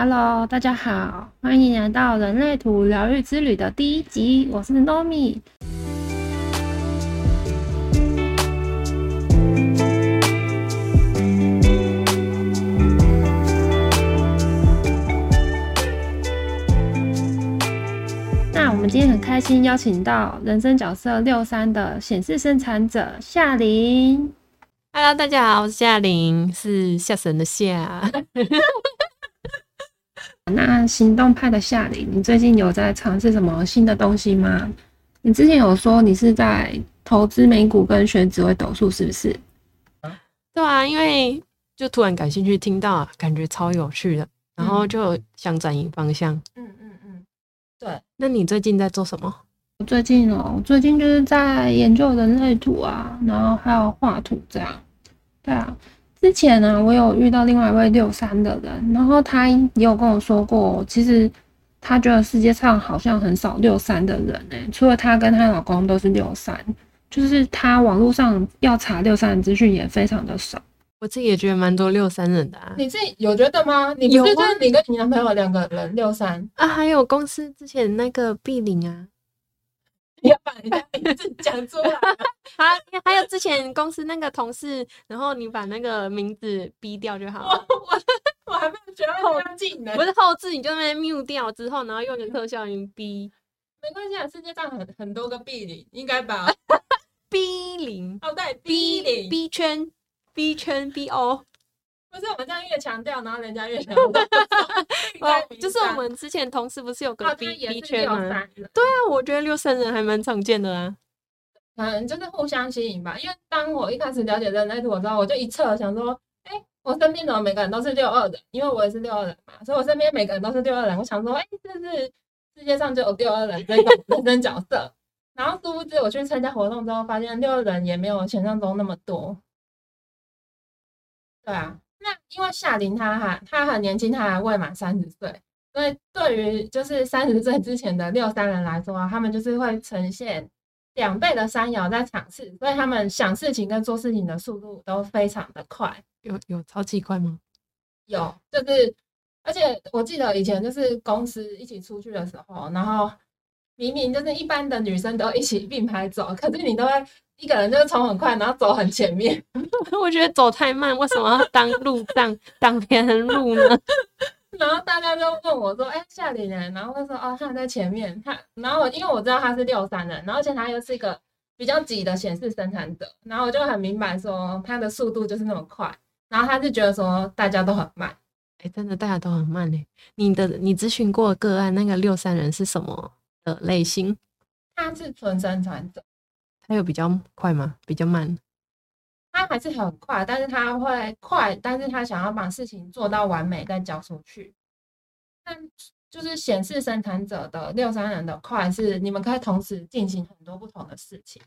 Hello，大家好，欢迎来到人类图疗愈之旅的第一集，我是 Nomi。那我们今天很开心邀请到人生角色六三的显示生产者夏琳。Hello，大家好，我是夏琳，是夏神的夏。那行动派的夏琳，你最近有在尝试什么新的东西吗？你之前有说你是在投资美股跟学紫微斗数，是不是？对啊，因为就突然感兴趣，听到啊感觉超有趣的，然后就想转移方向。嗯嗯嗯，对。那你最近在做什么？我最近哦，我最近就是在研究人类图啊，然后还有画图这样。对啊，之前呢，我有遇到另外一位六三的人，然后他也有跟我说过，其实他觉得世界上好像很少六三的人呢、除了她跟她老公都是六三，就是她网络上要查六三的资讯也非常的少。我自己也觉得蛮多六三人的啊。你自己有觉得吗？你有啊不是就是你跟你男朋友两个人六三，啊，还有公司之前那个碧玲啊，你 要把人家名字讲出来。啊，还有之前公司那个同事，然后你把那个名字逼掉就好我了，我我还没有学到这个技能不，是后置你就那边 mute 掉之后，然后用个特效音逼没关系啊，世界上很很多个 B 零，应该吧？？B 零哦，对，，B 零 B 圈 B 圈 B O。不是我们这样越强调，然后人家越想不到 哦，就是我们之前同事不是有个哦，B 他也 B 是圈吗？六三人，那我觉得六三人还蛮常见的啊。可能就是互相吸引吧。因为当我一开始了解人类图的时候，我就一测想说，哎、我身边怎么每个人都是六二的？因为我也是六二人嘛，所以我身边每个人都是六二人。我想说，哎、这是世界上就有六二人这种人生角色。然后殊不知我去参加活动之后，发现六二人也没有想象中那么多。对啊，那因为夏琳她还她很年轻，她还未满三十岁，所以对于就是三十岁之前的六三人来说啊，他们就是会呈现两倍的山摇在尝试，所以他们想事情跟做事情的速度都非常的快。有有超级快吗？有，就是，而且我记得以前就是公司一起出去的时候，然后明明就是一般的女生都一起并排走，可是你都会一个人就是冲很快，然后走很前面，我觉得走太慢，为什么要当路障挡 别人路呢？然后大家就问我说：“哎、夏琳呢？”然后他说：“哦，他在前面。他”然后我因为我知道他是六三人，然后而且他又是一个比较急的显示生产者，然后我就很明白说他的速度就是那么快，然后他就觉得说大家都很慢。哎、真的大家都很慢嘞。你的你咨询过个案那个六三人是什么的类型？他是纯生产者，他有比较快吗？比较慢？它还是很快，但是它会快，但是他想要把事情做到完美再交出去。但就是显示生产者的六三人的快是你们可以同时进行很多不同的事情。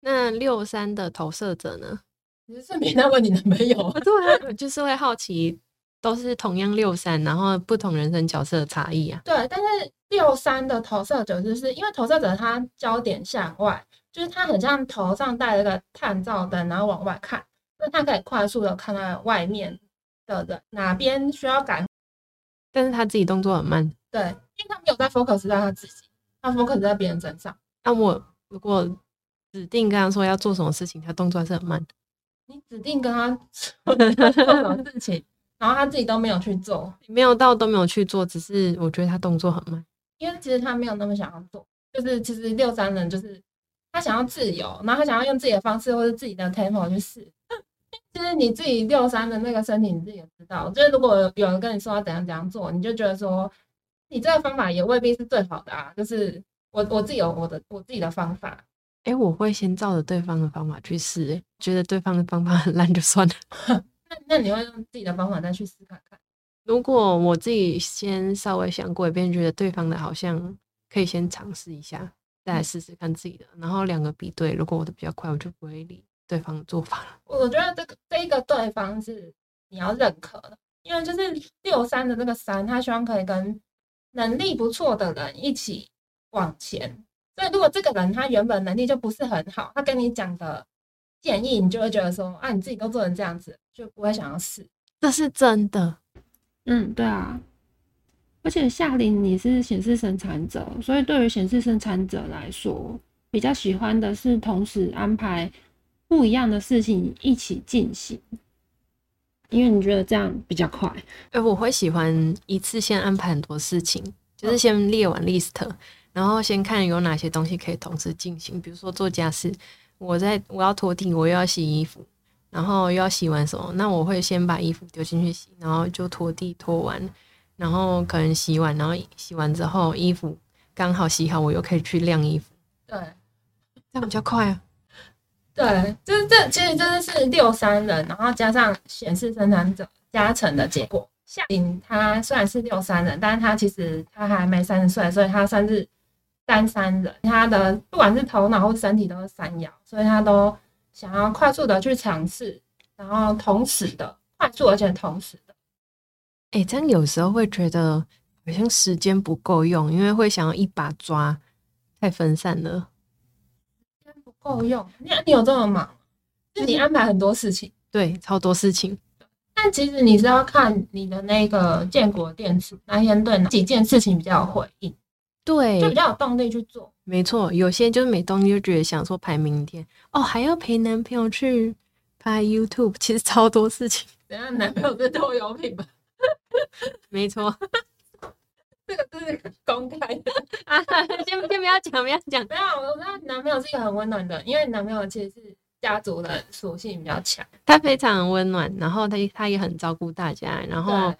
那六三的投射者呢？你是顺便在问你男朋友啊？对啊，我就是会好奇，都是同样六三，然后不同人生角色的差异啊。对，但是六三的投射者就是因为投射者他焦点向外，就是他很像头上戴了一个探照灯，然后往外看，那他可以快速的看到外面的人哪边需要改，但是他自己动作很慢。对，因为他没有在 focus 在他自己，他 focus 在别人身上。那我如果指定跟他说要做什么事情，他动作还是很慢。你指定跟他说 做什么事情，然后他自己都没有去做，没有到都没有去做，只是我觉得他动作很慢。因为其实他没有那么想要做，就是其实六三人就是他想要自由，然后他想要用自己的方式或者自己的 tempo 去试。其实你自己六三的那个身体你自己也知道，就是如果有人跟你说要怎样怎样做，你就觉得说你这个方法也未必是最好的啊。就是我我自己有我的我自己的方法，哎、我会先照着对方的方法去试，诶，觉得对方的方法很烂就算了。那那你会用自己的方法再去思考看。如果我自己先稍微想过一遍，觉得对方的好像可以先尝试一下，再来试试看自己的，然后两个比对，如果我的比较快，我就不会理对方的做法了。我觉得这个这一个对方是你要认可的，因为就是六三的那个三，他希望可以跟能力不错的人一起往前。所以如果这个人他原本能力就不是很好，他跟你讲的建议，你就会觉得说啊，你自己都做成这样子，就不会想要试。这是真的，嗯，对啊。而且夏琳你是显示生产者，所以对于显示生产者来说，比较喜欢的是同时安排不一样的事情一起进行，因为你觉得这样比较快。哎，我会喜欢一次先安排很多事情，就是先列完 list，然后先看有哪些东西可以同时进行。比如说做家事，我在我要拖地，我又要洗衣服，然后又要洗完什么，那我会先把衣服丢进去洗，然后就拖地拖完。然后可能洗碗，然后洗完之后衣服刚好洗好，我又可以去晾衣服。对，这样比较快啊。对，就是这其实真的是六三人，然后加上显示生产者加成的结果。夏琳他虽然是六三人，但是他其实他还没三十岁，所以他算是单三人。他的不管是头脑或身体都是三爻，所以他都想要快速的去尝试，然后同时的快速而且同时的。哎，这样有时候会觉得好像时间不够用，因为会想要一把抓，太分散了，时间不够用。你你有这么忙？就你安排很多事情，对，超多事情。但其实你是要看你的那个建国电池那天对哪几件事情比较有回应，对，就比较有动力去做。没错，有些就是没动力，就觉得想说排明天哦，还要陪男朋友去拍 YouTube，其实超多事情。等下男朋友是拖油瓶吧？没错，这个是公开的 啊！先先不要讲，不要讲。没有，我知道你男朋友是一个很温暖的，因为你男朋友其实是家族的属性比较强，他非常温暖，然后他他也很照顾大家，然后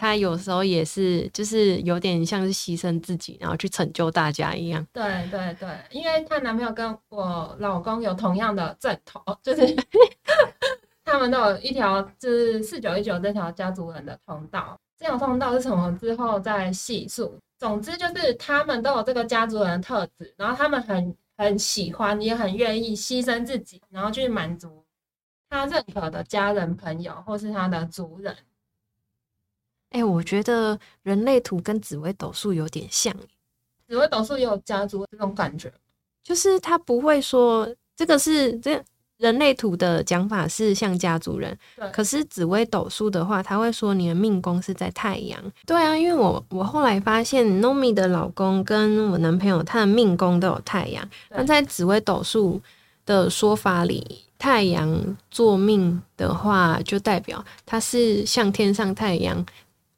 他有时候也是就是有点像是牺牲自己，然后去成就大家一样。对对对，因为她男朋友跟我老公有同样的正头，就是。他们都有一条，就是四九一九这条家族人的通道。这条通道是什么？之后再细数。总之就是他们都有这个家族人的特质，然后他们很很喜欢，也很愿意牺牲自己，然后去满足他认可的家人、朋友或是他的族人。哎，我觉得人类图跟紫微斗数有点像。紫微斗数也有家族这种感觉，就是他不会说这个是这。人类图的讲法是像家族人，可是紫微斗数的话，他会说你的命宫是在太阳。对啊，因为我我后来发现，Nomi 的老公跟我男朋友他的命宫都有太阳。那在紫微斗数的说法里，太阳做命的话，就代表他是像天上太阳，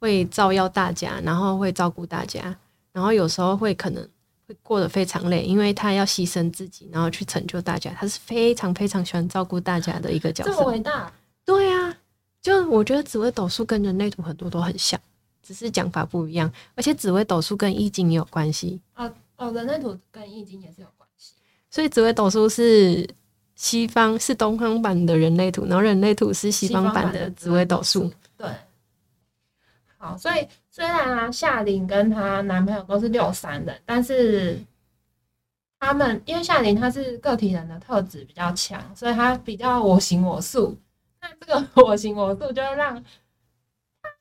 会照耀大家，然后会照顾大家，然后有时候会可能。会过得非常累，因为他要牺牲自己，然后去成就大家。他是非常非常喜欢照顾大家的一个角色，这么伟大。对啊，就我觉得紫微斗数跟人类图很多都很像，只是讲法不一样。而且紫微斗数跟易经也有关系。哦哦，人类图跟易经也是有关系。所以紫微斗数是西方，是东方版的人类图，然后人类图是西方版的紫微斗数。对。好，所以虽然啊，夏琳跟她男朋友都是六三人，但是他们因为夏琳她是个体人的特质比较强，所以她比较我行我素。那这个我行我素，就会让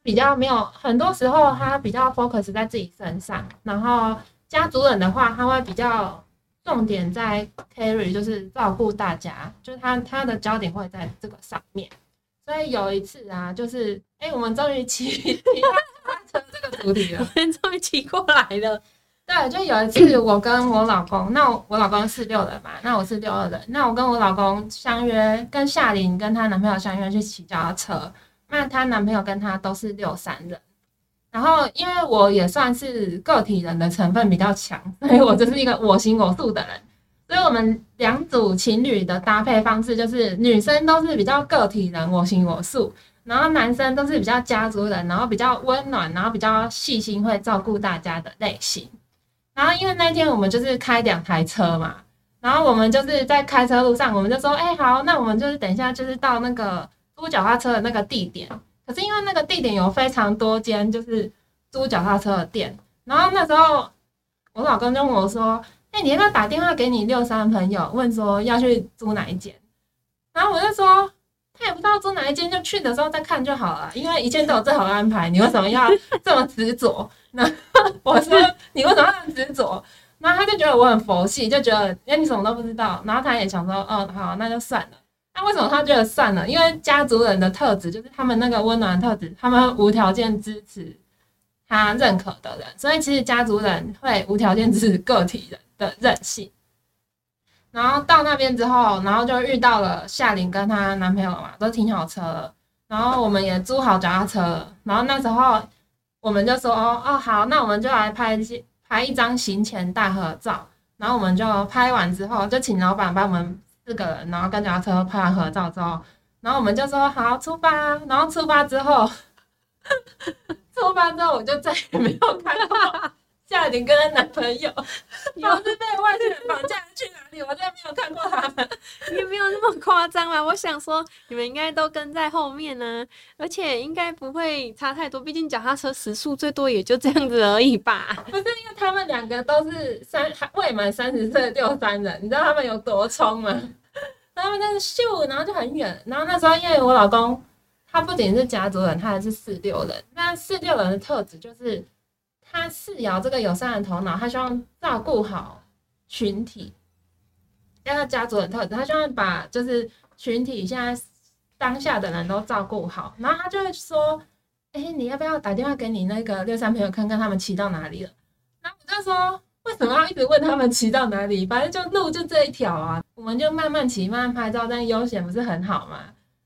比较没有很多时候，他比较 focus 在自己身上。然后家族人的话，他会比较重点在 carry，就是照顾大家，就是他他的焦点会在这个上面。所以有一次啊，就是哎，我们终于骑 骑成这个主题了，我们终于骑过来了。对，就有一次我跟我老公，那我老公是六人嘛，那我是六二人，那我跟我老公相约，跟夏琳跟她男朋友相约去骑脚踏车，那她男朋友跟她都是六三人，然后因为我也算是个体人的成分比较强，所以我就是一个我行我素的人。所以我们两组情侣的搭配方式就是，女生都是比较个体人，我行我素，然后男生都是比较家族人，然后比较温暖，然后比较细心，会照顾大家的类型。然后因为那天我们就是开两台车嘛，然后我们就是在开车路上，我们就说，哎，好，那我们就是等一下就是到那个租脚踏车的那个地点。可是因为那个地点有非常多间就是租脚踏车的店，然后那时候我老公就问我说。哎，你要不要打电话给你六三朋友，问说要去租哪一间？然后我就说，他也不知道租哪一间，就去的时候再看就好了，因为一切都有最好的安排。你为什么要这么执着？那我说，你为什么要这么执着？然后他就觉得我很佛系，就觉得哎，你什么都不知道。然后他也想说，哦，好，那就算了。那为什么他觉得算了？因为家族人的特质就是他们那个温暖特质，他们无条件支持他认可的人，所以其实家族人会无条件支持个体人的任性。然后到那边之后，然后就遇到了夏琳跟她男朋友嘛，都停好车了，然后我们也租好脚踏车了，然后那时候我们就说哦哦好，那我们就来拍一拍一张行前大合照，然后我们就拍完之后，就请老板帮我们四个人，然后跟脚踏车拍完合照之后，然后我们就说好出发，然后出发之后，出发之后我就再也没有看到夏琳跟她男朋友，我是被外地人绑架去哪里，我再没有看过他们。也没有那么夸张啦。我想说，你们应该都跟在后面呢、而且应该不会差太多，毕竟脚踏车时速最多也就这样子而已吧。不是因为他们两个都是三还未满三十岁的六三人，你知道他们有多冲吗？他们那个秀，然后就很远。然后那时候因为我老公他不仅是家族人，他还是四六人。那四六人的特质就是他四爻这个友善的头脑，他希望照顾好群体。那他家族很特质，他希望把就是群体现在当下的人都照顾好。然后他就会说：“哎、你要不要打电话给你那个六三朋友看看他们骑到哪里了？”然后我就说，为什么要一直问他们骑到哪里？反正就路就这一条啊，我们就慢慢骑，慢慢拍照，但悠闲不是很好吗？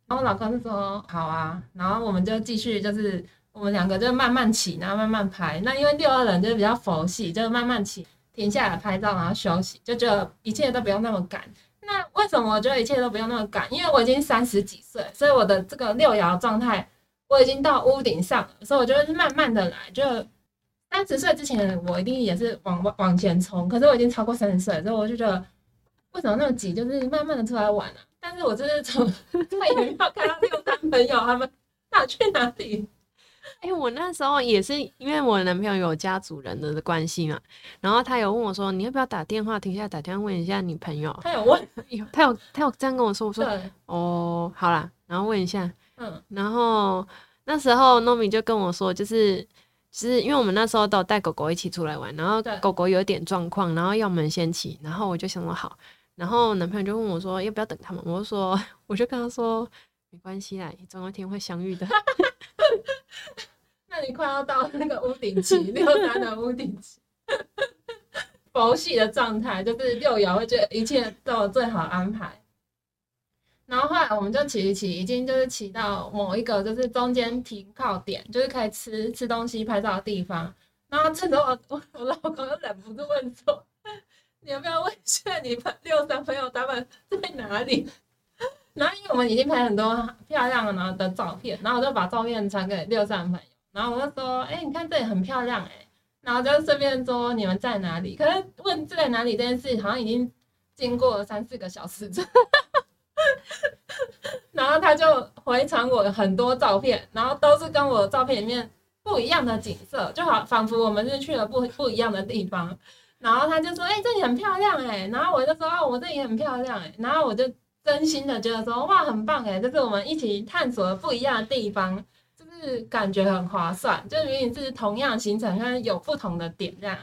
然后我老公就说好啊，然后我们就继续就是我们两个就慢慢骑，然后慢慢拍。那因为六二人就是比较佛系，就慢慢骑，停下来拍照，然后休息，就觉得一切都不用那么赶。那为什么我觉得一切都不用那么赶？因为我已经三十几岁，所以我的这个六爻状态我已经到屋顶上了，所以我就是慢慢的来，就三十岁之前我一定也是往往往前冲，可是我已经超过三十岁，所以我就觉得为什么那么急，就是慢慢的出来玩啊。但是我就是从再也没有看到六三朋友他们 哪去哪里，哎、我那时候也是因为我男朋友有家族人的关系嘛，然后他有问我说，你要不要打电话停下来打电话问一下你朋友？他有问，有他有他有这样跟我说，我说，哦，好啦，然后问一下，嗯然后那时候 Nomi 就跟我说，就是就是因为我们那时候都有带狗狗一起出来玩，然后狗狗有点状况，然后要我们先骑，然后我就想说好，然后男朋友就问我说要不要等他们，我就说 我就跟他说没关系啦，总有一天会相遇的。那你快要到那个屋顶期，六三的屋顶期，佛系的状态，就是六爻会觉得一切都有最好安排。然后后来我们就骑一骑，已经就是骑到某一个就是中间停靠点，就是可以吃吃东西、拍照的地方。然后这时候我我我老公又忍不住问说：“你要不要问一下你朋六三朋友他们在哪里？”然后因为我们已经拍很多漂亮的的照片，然后我就把照片传给六三朋友。然后我就说，哎、你看这里很漂亮哎、然后就顺便说你们在哪里？可是问在哪里这件事，好像已经经过了三四个小时之后。然后他就回传我很多照片，然后都是跟我照片里面不一样的景色，就好仿佛我们是去了不不一样的地方。然后他就说，哎、这里很漂亮哎、然后我就说，哦，我这里很漂亮哎、然后我就真心的觉得说，哇，很棒哎、就是我们一起探索了不一样的地方。就是感觉很划算，就明明是同样行程，但有不同的点，这样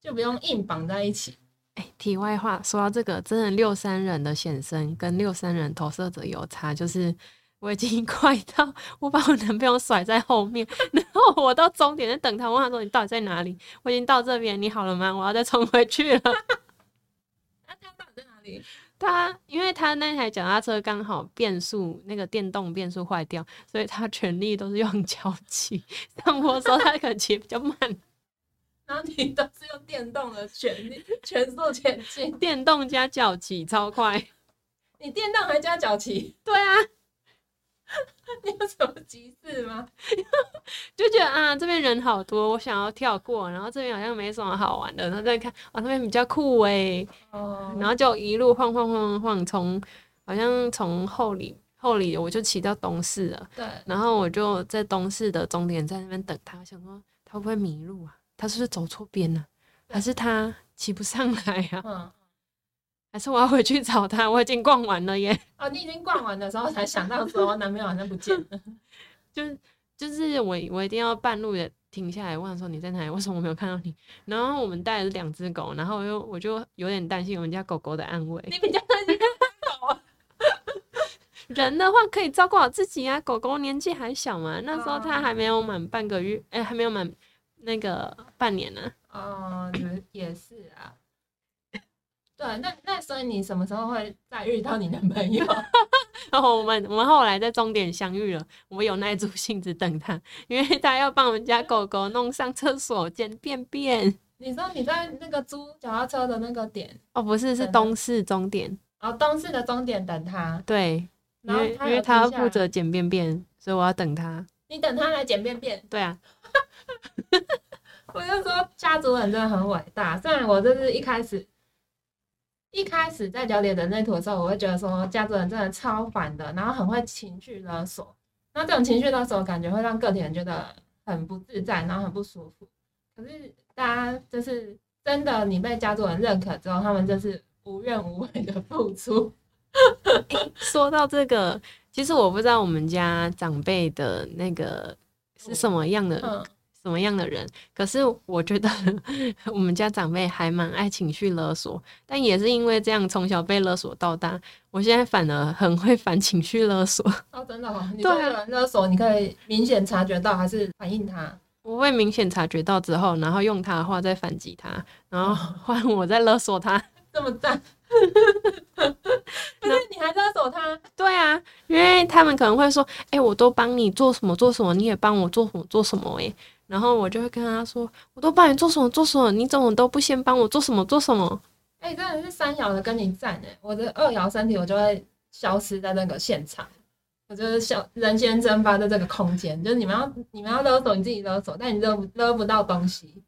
就不用硬绑在一起。哎、题外话，说到这个，真的六三人的显身跟六三人投射者有差，就是我已经快到我把我男朋友甩在后面，然后我到终点在等他，我问他说你到底在哪里？我已经到这边，你好了吗？我要再冲回去了。那 他到底在哪里？他因为他那台脚踏车刚好变速那个电动变速坏掉，所以他全力都是用脚骑。上坡的时候他可能骑比较慢，然后你都是用电动的全力全速前进，电动加脚骑超快。你电动还加脚骑，对啊，你有什么急事吗？就觉得啊这边人好多，我想要跳过，然后这边好像没什么好玩的，然后再看啊那边比较酷诶，哦然后就一路晃晃晃晃晃，从好像从后里后里我就骑到东市了。对，然后我就在东市的终点站那边等他，我想说他会不会迷路啊？他是不是走错边了、还是他骑不上来啊？嗯，还是我要回去找他？我已经逛完了耶！哦，你已经逛完的时候才想到说我男朋友好像不见了，就是就是我我一定要半路的停下来问他说你在哪里？为什么我没有看到你？然后我们带的是两只狗，然后我又我就有点担心我们家狗狗的安危。你比较担心狗啊，人的话可以照顾好自己啊，狗狗年纪还小嘛，那时候它还没有满半个月，哎、还没有满那个半年呢、哦，也也是啊。对，那那所以你什么时候会再遇到你男朋友？然后我们我们后来在终点相遇了，我有耐住性子等他，因为他要帮我们家狗狗弄上厕所捡便便。你说你在那个租脚踏车的那个点，哦，不是，是东市终点。哦东市的终点等他，对，因然后为因为他要负责捡便便，所以我要等他。你等他来捡便便。对啊，我就说家族人真的很伟大。虽然我就是一开始一开始在了解人类图的时候，我会觉得说家族人真的超烦的，然后很会情绪勒索。那这种情绪勒索感觉会让个体人觉得很不自在，然后很不舒服。可是大家就是真的，你被家族人认可之后，他们就是无怨无悔的付出。说到这个，其实我不知道我们家长辈的那个是什么样的、嗯，什么样的人，可是我觉得 我们家长辈还蛮爱情绪勒索，但也是因为这样从小被勒索到大，我现在反而很会反情绪勒索。哦，真的哦，你对勒索，你可以明显察觉到，还是反应他？我会明显察觉到之后，然后用他的话再反击他，然后换我再勒索他。这么赞？不是，你还勒索他？对啊，因为他们可能会说：“哎、我都帮你做什么做什么，你也帮我做什么做什么。”哎，然后我就会跟他说：“我都帮你做什么做什么，你怎么都不先帮我做什么做什么哎、真的是三摇的跟你战哎、我的二摇身体我就会消失在那个现场，我就是消人间蒸发在这个空间，就是你们要你们要勒索你自己勒索，但你勒不勒不到东西。？”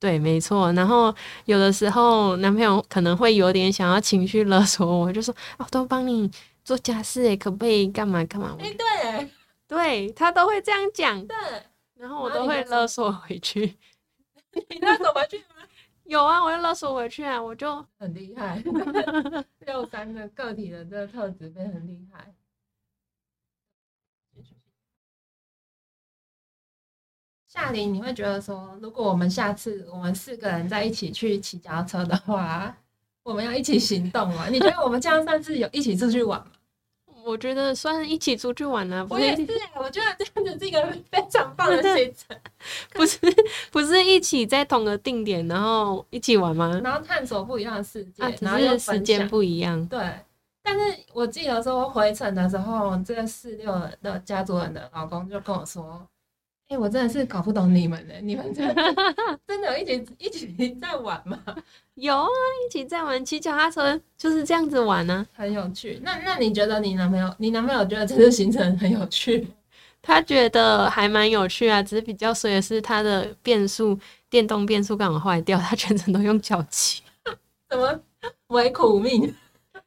对，没错。然后有的时候男朋友可能会有点想要情绪勒索我，我就说：“啊，我都帮你做家事，哎，可不可以干嘛干嘛哎、对哎，？”对他都会这样讲，对，然后我都会勒索回去。你勒索回去吗？有啊，我就勒索回去啊，我就 很厉害，六三的个体的这个特质变得很厉害。夏琳，你会觉得说，如果我们下次我们四个人在一起去骑脚踏车的话，我们要一起行动啊？你觉得我们这样算是有一起出去玩吗？我觉得算一起出去玩啊，不也是欸，我觉得这样子是一个非常棒的行程，不是不是一起在同个定点，然后一起玩吗？然后探索不一样的世界，啊，然后又时间不一样。对，但是我记得说回程的时候，这个四六的家族人的老公就跟我说：“哎、我真的是搞不懂你们呢，你们真的 真的有一起一起在玩吗？有啊，一起在玩骑脚踏车，就是这样子玩呢、很有趣。那那你觉得你男朋友，你男朋友觉得这次行程很有趣？他觉得还蛮有趣啊，只是比较衰的是他的变速电动变速刚好坏掉，他全程都用脚骑。怎么唯苦命？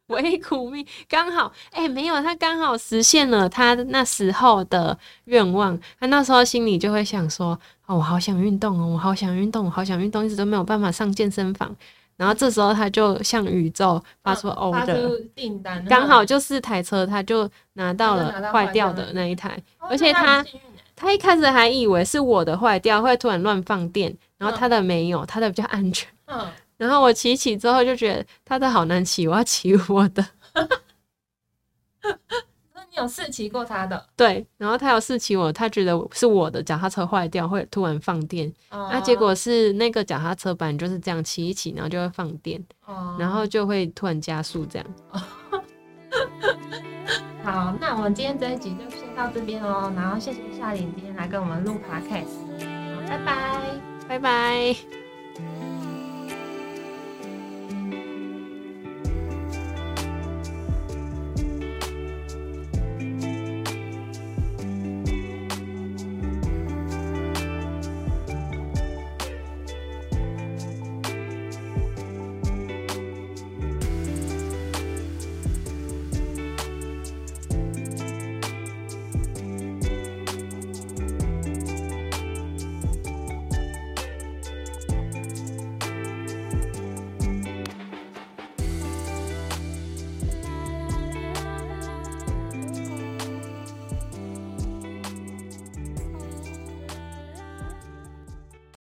为苦命，刚好哎、没有，他刚好实现了他那时候的愿望。他那时候心里就会想说：“哦，我好想运动哦，我好想运动，我好想运动，一直都没有办法上健身房。”然后这时候他就向宇宙发出嗯发 order，、出订单，刚好就是台车，他就拿到了坏掉的的那一台。哦而且他他一开始还以为是我的坏掉，会突然乱放电，然后嗯他的没有，他的比较安全。嗯，然后我骑一骑之后就觉得他的好难骑，我要骑我的。那你有试骑过他的？对，然后他有试骑我，他觉得是我的脚踏车坏掉会突然放电，哦那、结果是那个脚踏车板就是这样骑一骑，然后就会放电，哦然后就会突然加速这样。好，那我们今天这一集就先到这边哦。然后谢谢夏琳今天来跟我们录 podcast，好，拜拜。拜拜。